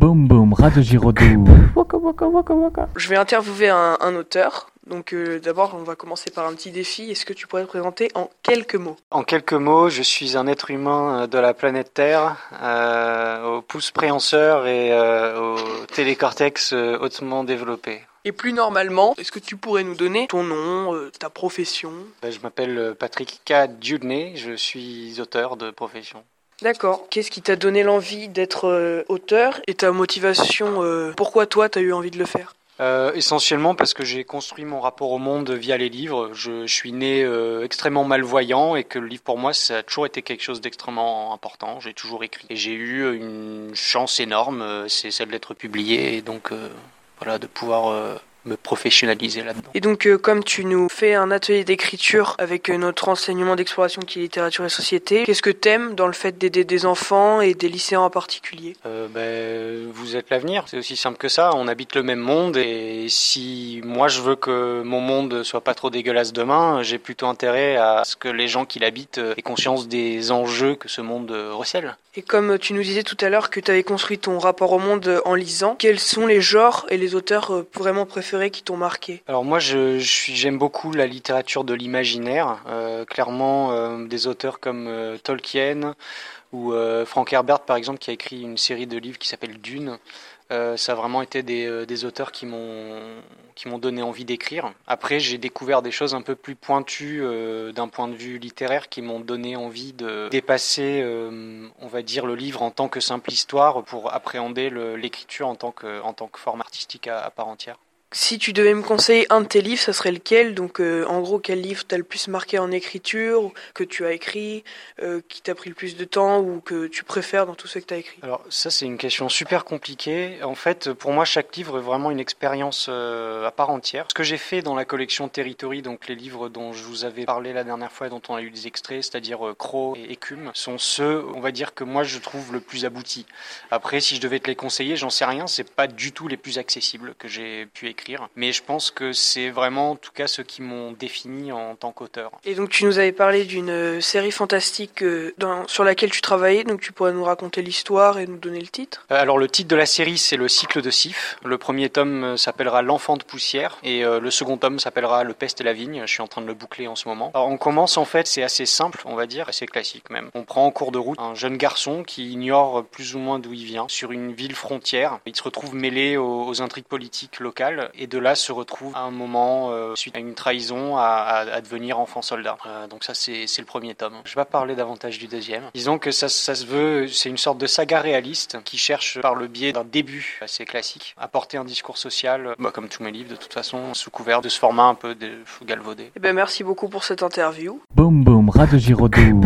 Boum boum, Radio Giraudoux. Je vais interviewer un, un auteur. Donc euh, d'abord, on va commencer par un petit défi. Est-ce que tu pourrais te présenter en quelques mots? En quelques mots, je suis un être humain euh, de la planète Terre, euh, au pouce préhenseur et euh, au télécortex euh, hautement développé. Et plus normalement, est-ce que tu pourrais nous donner ton nom, euh, ta profession? Ben, Je m'appelle Patrick K. Dudney, je suis auteur de profession. D'accord. Qu'est-ce qui t'a donné l'envie d'être euh, auteur et ta motivation euh, Pourquoi toi, t'as eu envie de le faire? Euh, essentiellement parce que j'ai construit mon rapport au monde via les livres. Je, suis né extrêmement malvoyant et que le livre pour moi ça a toujours été quelque chose d'extrêmement important. J'ai toujours écrit et j'ai eu une chance énorme, c'est celle d'être publié et donc voilà de pouvoir me professionnaliser là-dedans. Et donc, euh, comme tu nous fais un atelier d'écriture avec euh, notre enseignement d'exploration qui est littérature et société, qu'est-ce que t'aimes dans le fait d'aider des enfants et des lycéens en particulier? Euh, ben, vous êtes l'avenir, c'est aussi simple que ça. On habite le même monde et si moi je veux que mon monde soit pas trop dégueulasse demain, j'ai plutôt intérêt à ce que les gens qui l'habitent aient conscience des enjeux que ce monde recèle. Et comme tu nous disais tout à l'heure que tu avais construit ton rapport au monde en lisant, quels sont les genres et les auteurs vraiment préférés? Qui t'ont marqué Alors moi, j'aime beaucoup la littérature de l'imaginaire. Euh, clairement, euh, des auteurs comme euh, Tolkien ou Frank Herbert, par exemple, qui a écrit une série de livres qui s'appelle Dune. Ça a vraiment été des, auteurs qui m'ont qui m'ont donné envie d'écrire. Après, j'ai découvert des choses un peu plus pointues d'un point de vue littéraire qui m'ont donné envie de dépasser, on va dire, le livre en tant que simple histoire pour appréhender l'écriture en tant que en tant que forme artistique à part entière. Si tu devais me conseiller un de tes livres, ça serait lequel? Donc, euh, en gros, quel livre t'as le plus marqué en écriture, que tu as écrit, euh, qui t'a pris le plus de temps ou que tu préfères dans tout ce que tu as écrit? Alors ça c'est une question super compliquée. En fait, pour moi chaque livre est vraiment une expérience euh, à part entière. Ce que j'ai fait dans la collection Territory, donc les livres dont je vous avais parlé la dernière fois et dont on a eu des extraits, c'est-à-dire Croc et Écume, sont ceux, on va dire que moi je trouve le plus aboutis. Après, si je devais te les conseiller, j'en sais rien, c'est pas du tout les plus accessibles que j'ai pu écrire, mais je pense que c'est vraiment en tout cas ceux qui m'ont défini en tant qu'auteur. Et donc, tu nous avais parlé d'une euh, série fantastique euh, dans- sur laquelle tu travaillais, donc tu pourrais nous raconter l'histoire et nous donner le titre Euh, Alors le titre de la série c'est le cycle de Sif. Le premier tome s'appellera L'enfant de poussière et le second tome s'appellera Le peste et la vigne. Je suis en train de le boucler en ce moment. Alors on commence en fait, c'est assez simple on va dire, assez classique même. On prend en cours de route un jeune garçon qui ignore plus ou moins d'où il vient sur une ville frontière. Il se retrouve mêlé aux, aux intrigues politiques locales et de là se retrouve à un moment euh, suite à une trahison à, à- à devenir enfant soldat. Euh, donc ça c'est c'est le premier tome. Je vais pas parler davantage du deuxième. Disons que ça, ça se veut, c'est une sorte de saga réaliste qui cherche par le biais d'un début assez classique à porter un discours social, bah, comme tous mes livres de toute façon, sous couvert de ce format un peu de galvaudé. Eh ben, merci beaucoup pour cette interview. Boum boum, Radio Giraudoux.